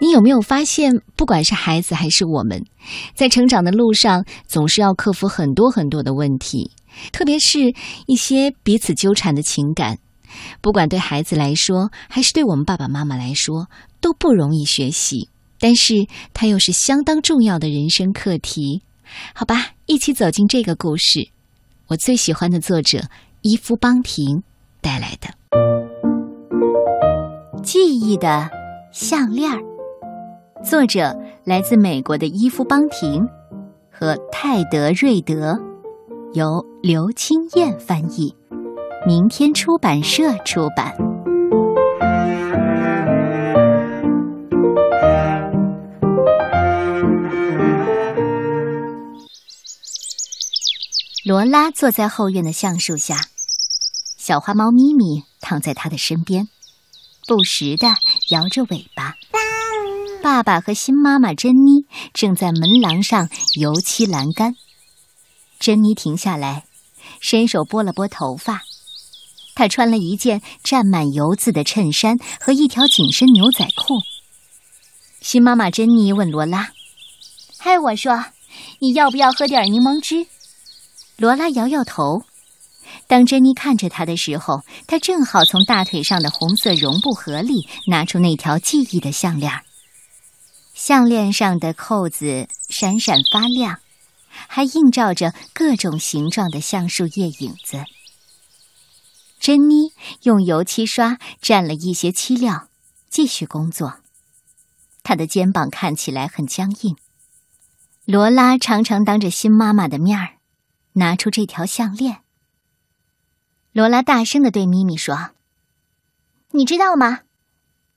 你有没有发现，不管是孩子还是我们，在成长的路上，总是要克服很多很多的问题，特别是一些彼此纠缠的情感，不管对孩子来说，还是对我们爸爸妈妈来说，都不容易学习。但是它又是相当重要的人生课题。好吧，一起走进这个故事，我最喜欢的作者伊夫邦廷带来的《记忆的项链》。作者来自美国的伊夫·邦廷和泰德·瑞德，由刘清燕翻译，明天出版社出版。罗拉坐在后院的橡树下，小花猫咪咪躺在她的身边，不时的摇着尾巴。爸爸和新妈妈珍妮正在门廊上油漆栏杆。珍妮停下来，伸手拨了拨头发。她穿了一件沾满油渍的衬衫和一条紧身牛仔裤。新妈妈珍妮问罗拉：“嗨，我说，你要不要喝点柠檬汁？”罗拉摇摇头。当珍妮看着她的时候，她正好从大腿上的红色绒布盒里拿出那条记忆的项链。项链上的扣子闪闪发亮，还映照着各种形状的橡树叶影子。珍妮用油漆刷蘸了一些漆料，继续工作。她的肩膀看起来很僵硬。罗拉常常当着新妈妈的面儿，拿出这条项链。罗拉大声的对咪咪说：“你知道吗？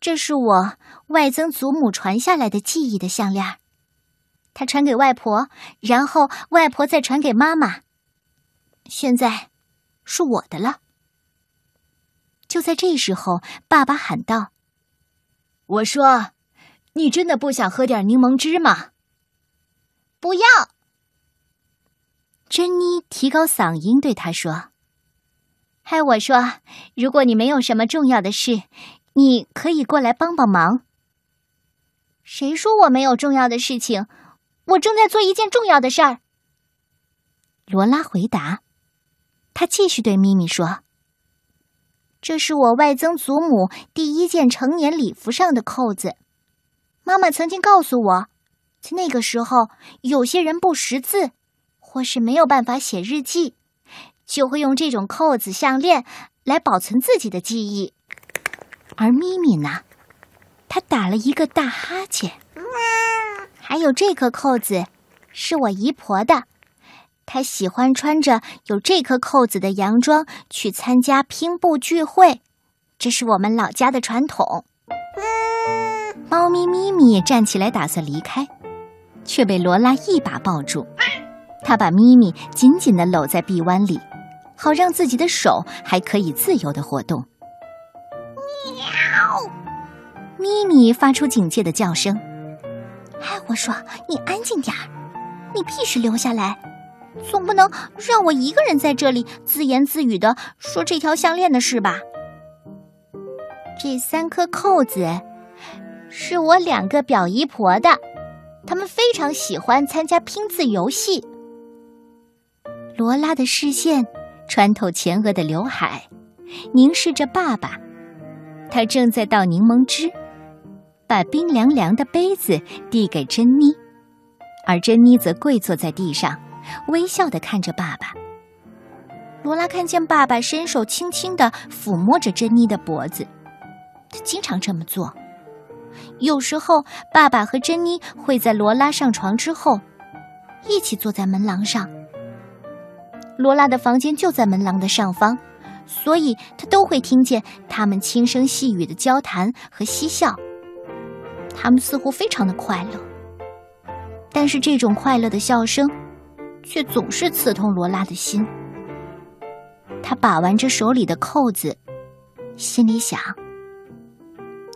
这是我。”外曾祖母传下来的记忆的项链，他传给外婆，然后外婆再传给妈妈，现在是我的了。就在这时候，爸爸喊道：“我说，你真的不想喝点柠檬汁吗？”“不要。”珍妮提高嗓音对他说：“嗨，我说，如果你没有什么重要的事，你可以过来帮帮忙。”谁说我没有重要的事情？我正在做一件重要的事儿。罗拉回答。他继续对咪咪说：“这是我外曾祖母第一件成年礼服上的扣子。妈妈曾经告诉我，在那个时候，有些人不识字，或是没有办法写日记，就会用这种扣子项链来保存自己的记忆。而咪咪呢？”它打了一个大哈欠。还有这颗扣子，是我姨婆的。她喜欢穿着有这颗扣子的洋装去参加拼布聚会，这是我们老家的传统。猫咪咪咪站起来打算离开，却被罗拉一把抱住。他把咪咪紧紧的搂在臂弯里，好让自己的手还可以自由的活动。咪咪发出警戒的叫声。哎，我说你安静点儿，你必须留下来，总不能让我一个人在这里自言自语的说这条项链的事吧？这三颗扣子是我两个表姨婆的，他们非常喜欢参加拼字游戏。罗拉的视线穿透前额的刘海，凝视着爸爸，他正在倒柠檬汁。把冰凉凉的杯子递给珍妮，而珍妮则跪坐在地上，微笑的看着爸爸。罗拉看见爸爸伸手轻轻的抚摸着珍妮的脖子，他经常这么做。有时候，爸爸和珍妮会在罗拉上床之后，一起坐在门廊上。罗拉的房间就在门廊的上方，所以他都会听见他们轻声细语的交谈和嬉笑。他们似乎非常的快乐，但是这种快乐的笑声，却总是刺痛罗拉的心。他把玩着手里的扣子，心里想：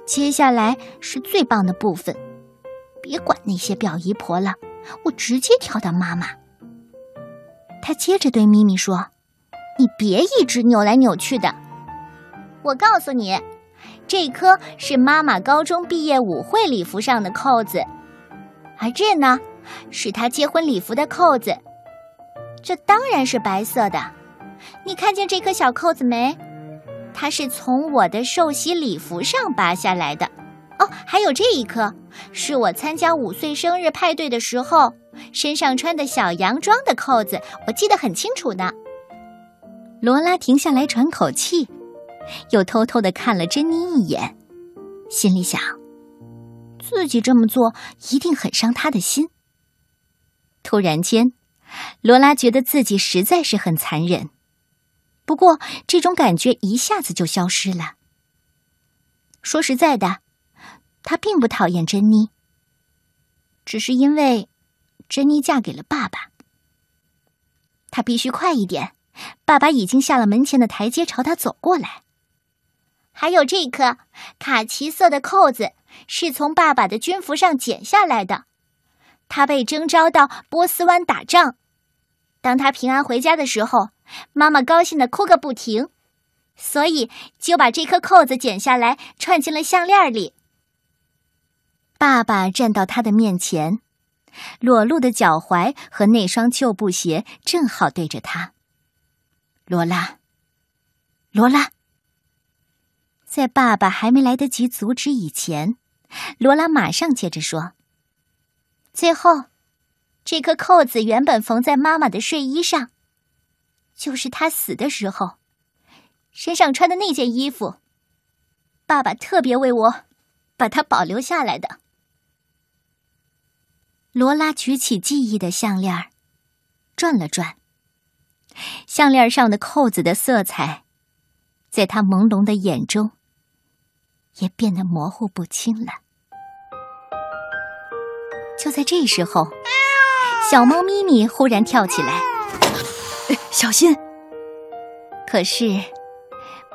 接下来是最棒的部分，别管那些表姨婆了，我直接跳到妈妈。他接着对咪咪说：“你别一直扭来扭去的，我告诉你。”这颗是妈妈高中毕业舞会礼服上的扣子，而这呢，是她结婚礼服的扣子。这当然是白色的。你看见这颗小扣子没？它是从我的寿喜礼服上拔下来的。哦，还有这一颗，是我参加五岁生日派对的时候身上穿的小洋装的扣子，我记得很清楚呢。罗拉停下来喘口气，又偷偷的看了珍妮一眼，心里想：自己这么做一定很伤他的心。突然间，罗拉觉得自己实在是很残忍，不过这种感觉一下子就消失了。说实在的。他并不讨厌珍妮，只是因为珍妮嫁给了爸爸。他必须快一点，爸爸已经下了门前的台阶，朝他走过来。还有这颗卡其色的扣子，是从爸爸的军服上剪下来的。他被征召到波斯湾打仗，当他平安回家的时候，妈妈高兴的哭个不停，所以就把这颗扣子剪下来，串进了项链里。爸爸站到他的面前，裸露的脚踝和那双旧布鞋正好对着他。罗拉，罗拉，在爸爸还没来得及阻止以前，罗拉马上接着说：“最后，这颗扣子原本缝在妈妈的睡衣上，就是她死的时候身上穿的那件衣服。爸爸特别为我把它保留下来的。”罗拉举起记忆的项链，转了转。项链上的扣子的色彩，在他朦胧的眼中，也变得模糊不清了。就在这时候，小猫咪咪忽然跳起来，小心！可是，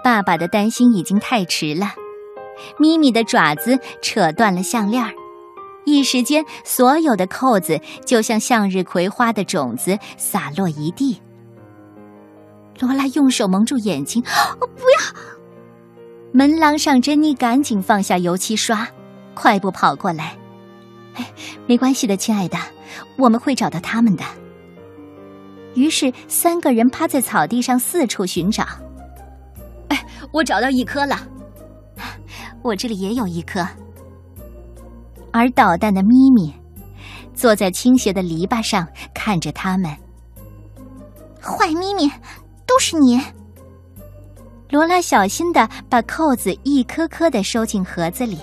爸爸的担心已经太迟了，咪咪的爪子扯断了项链一时间，所有的扣子就像向日葵花的种子洒落一地。罗拉用手蒙住眼睛，不要！门廊上，珍妮赶紧放下油漆刷，快步跑过来。哎，没关系的，亲爱的，我们会找到他们的。于是，三个人趴在草地上四处寻找。哎，我找到一颗了，我这里也有一颗。而捣蛋的咪咪坐在倾斜的篱笆上，看着他们。坏咪咪，都是你！罗拉小心的把扣子一颗颗的收进盒子里。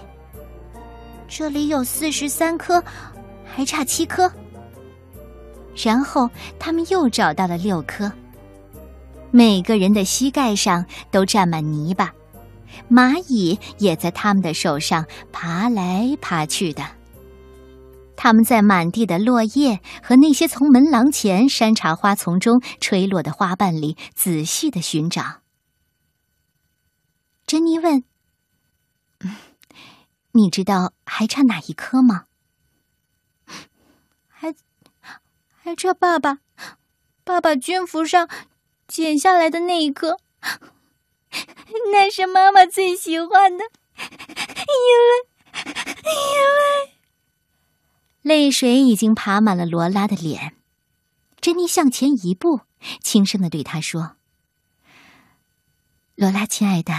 这里有四十三颗，还差七颗。然后他们又找到了六颗。每个人的膝盖上都沾满泥巴。蚂蚁也在他们的手上爬来爬去的。他们在满地的落叶和那些从门廊前山茶花丛中垂落的花瓣里仔细的寻找。珍妮问：“你知道还差哪一颗吗？”“还还差爸爸，爸爸军服上剪下来的那一颗。”那是妈妈最喜欢的，因为因为泪水已经爬满了罗拉的脸。珍妮向前一步，轻声的对他说：“罗拉，亲爱的，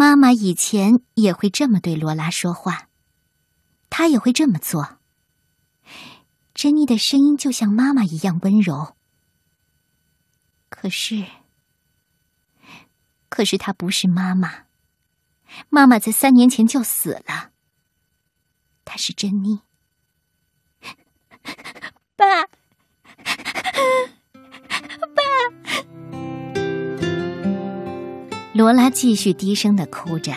妈妈以前也会这么对罗拉说话，她也会这么做。”珍妮的声音就像妈妈一样温柔，可是。可是她不是妈妈，妈妈在三年前就死了。她是珍妮，爸，罗拉继续低声的哭着，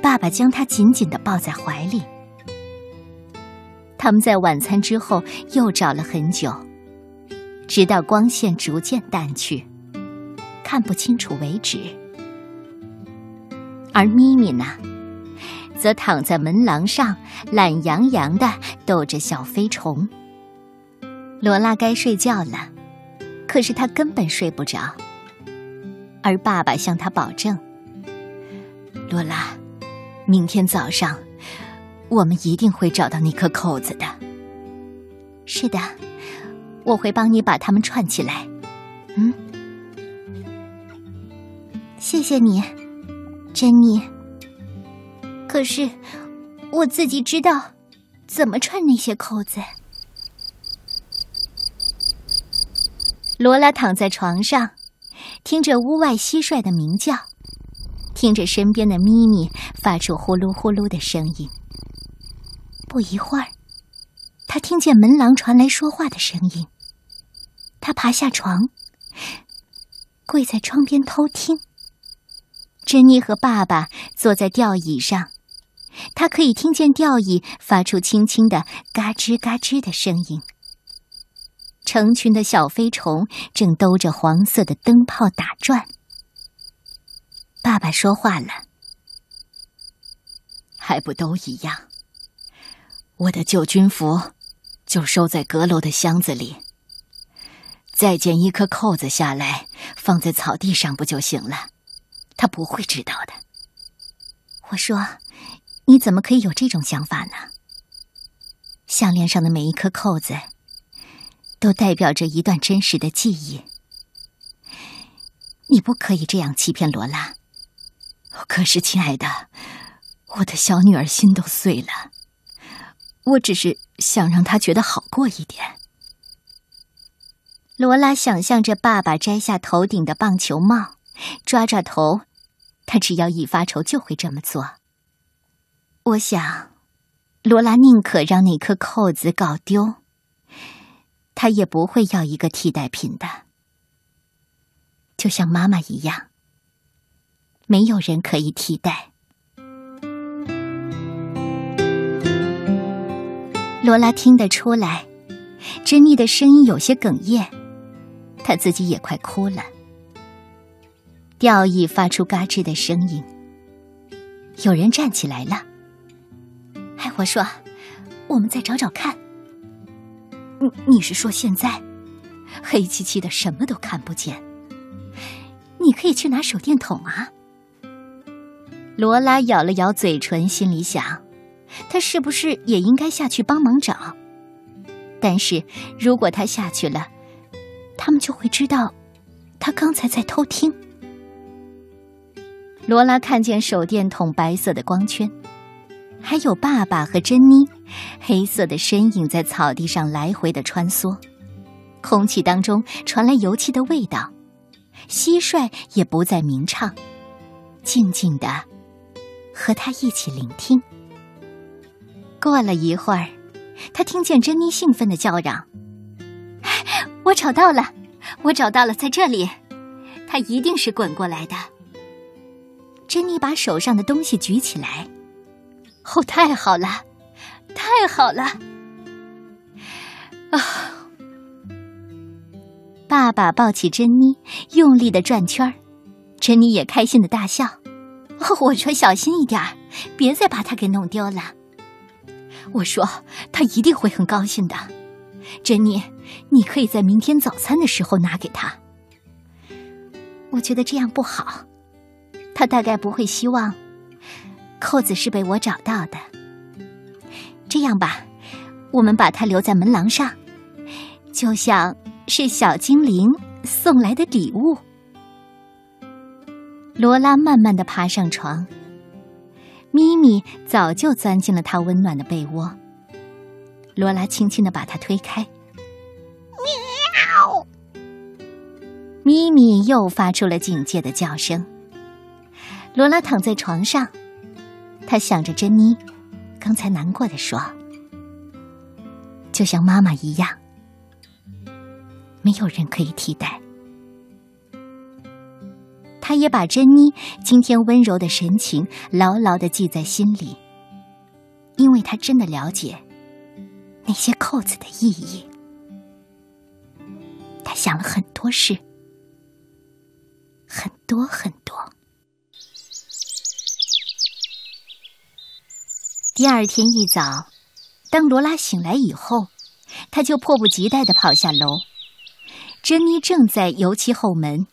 爸爸将她紧紧的抱在怀里。他们在晚餐之后又找了很久，直到光线逐渐淡去。看不清楚为止，而咪咪呢，则躺在门廊上，懒洋洋的逗着小飞虫。罗拉该睡觉了，可是他根本睡不着。而爸爸向他保证，罗拉，明天早上我们一定会找到那颗扣子的。是的，我会帮你把它们串起来。嗯，谢谢你，珍妮。可是我自己知道怎么串那些扣子。罗拉躺在床上，听着屋外蟋蟀的鸣叫，听着身边的咪咪发出呼噜呼噜的声音。不一会儿，他听见门廊传来说话的声音。他爬下床，跪在窗边偷听。珍妮和爸爸坐在吊椅上，他可以听见吊椅发出轻轻的嘎吱嘎吱的声音。成群的小飞虫正兜着黄色的灯泡打转。爸爸说话了：“还不都一样？我的旧军服就收在阁楼的箱子里。再剪一颗扣子下来，放在草地上不就行了？他不会知道的。”我说：“你怎么可以有这种想法呢？项链上的每一颗扣子。”都代表着一段真实的记忆。你不可以这样欺骗罗拉。可是，亲爱的，我的小女儿心都碎了。我只是想让她觉得好过一点。罗拉想象着爸爸摘下头顶的棒球帽，抓抓头。他只要一发愁就会这么做。我想，罗拉宁可让那颗扣子搞丢。他也不会要一个替代品的，就像妈妈一样，没有人可以替代。罗拉听得出来，珍妮的声音有些哽咽，她自己也快哭了。吊椅发出嘎吱的声音，有人站起来了。哎，我说，我们再找找看。你你是说现在，黑漆漆的，什么都看不见。你可以去拿手电筒啊。罗拉咬了咬嘴唇，心里想：他是不是也应该下去帮忙找？但是如果他下去了，他们就会知道他刚才在偷听。罗拉看见手电筒白色的光圈。还有爸爸和珍妮，黑色的身影在草地上来回的穿梭，空气当中传来油漆的味道，蟋蟀也不再鸣唱，静静的和他一起聆听。过了一会儿，他听见珍妮兴奋的叫嚷：“ 我找到了，我找到了，在这里，他一定是滚过来的。”珍妮把手上的东西举起来。哦，太好了，太好了！啊！爸爸抱起珍妮，用力的转圈儿，珍妮也开心的大笑。哦，我说小心一点儿，别再把它给弄丢了。我说他一定会很高兴的。珍妮，你可以在明天早餐的时候拿给他。我觉得这样不好，他大概不会希望。扣子是被我找到的。这样吧，我们把它留在门廊上，就像是小精灵送来的礼物。罗拉慢慢的爬上床，咪咪早就钻进了她温暖的被窝。罗拉轻轻的把它推开，喵！咪咪又发出了警戒的叫声。罗拉躺在床上。他想着珍妮，刚才难过的说：“就像妈妈一样，没有人可以替代。”他也把珍妮今天温柔的神情牢牢的记在心里，因为他真的了解那些扣子的意义。他想了很多事，很多很多。第二天一早，当罗拉醒来以后，她就迫不及待的跑下楼。珍妮正在油漆后门，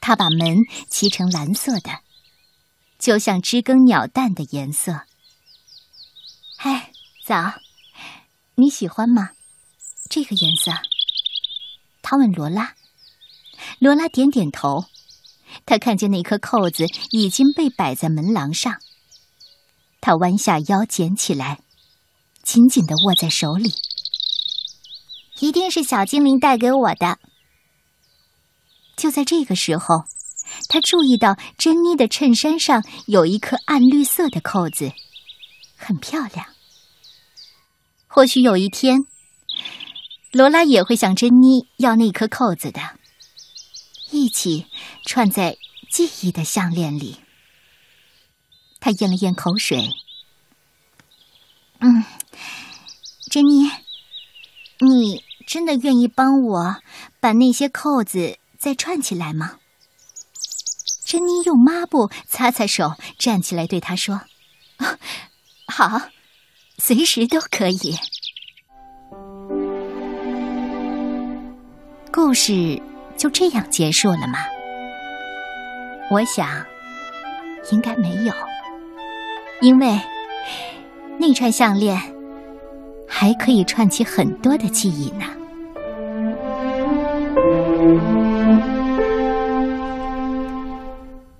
她把门漆成蓝色的，就像知更鸟蛋的颜色。哎，早，你喜欢吗？这个颜色？他问罗拉。罗拉点点头。他看见那颗扣子已经被摆在门廊上。他弯下腰捡起来，紧紧的握在手里。一定是小精灵带给我的。就在这个时候，他注意到珍妮的衬衫上有一颗暗绿色的扣子，很漂亮。或许有一天，罗拉也会向珍妮要那颗扣子的，一起串在记忆的项链里。他咽了咽口水，嗯，珍妮，你真的愿意帮我把那些扣子？再串起来吗？珍妮用抹布擦擦手，站起来对他说：“ 好，随时都可以。”故事就这样结束了吗？我想，应该没有，因为那串项链还可以串起很多的记忆呢。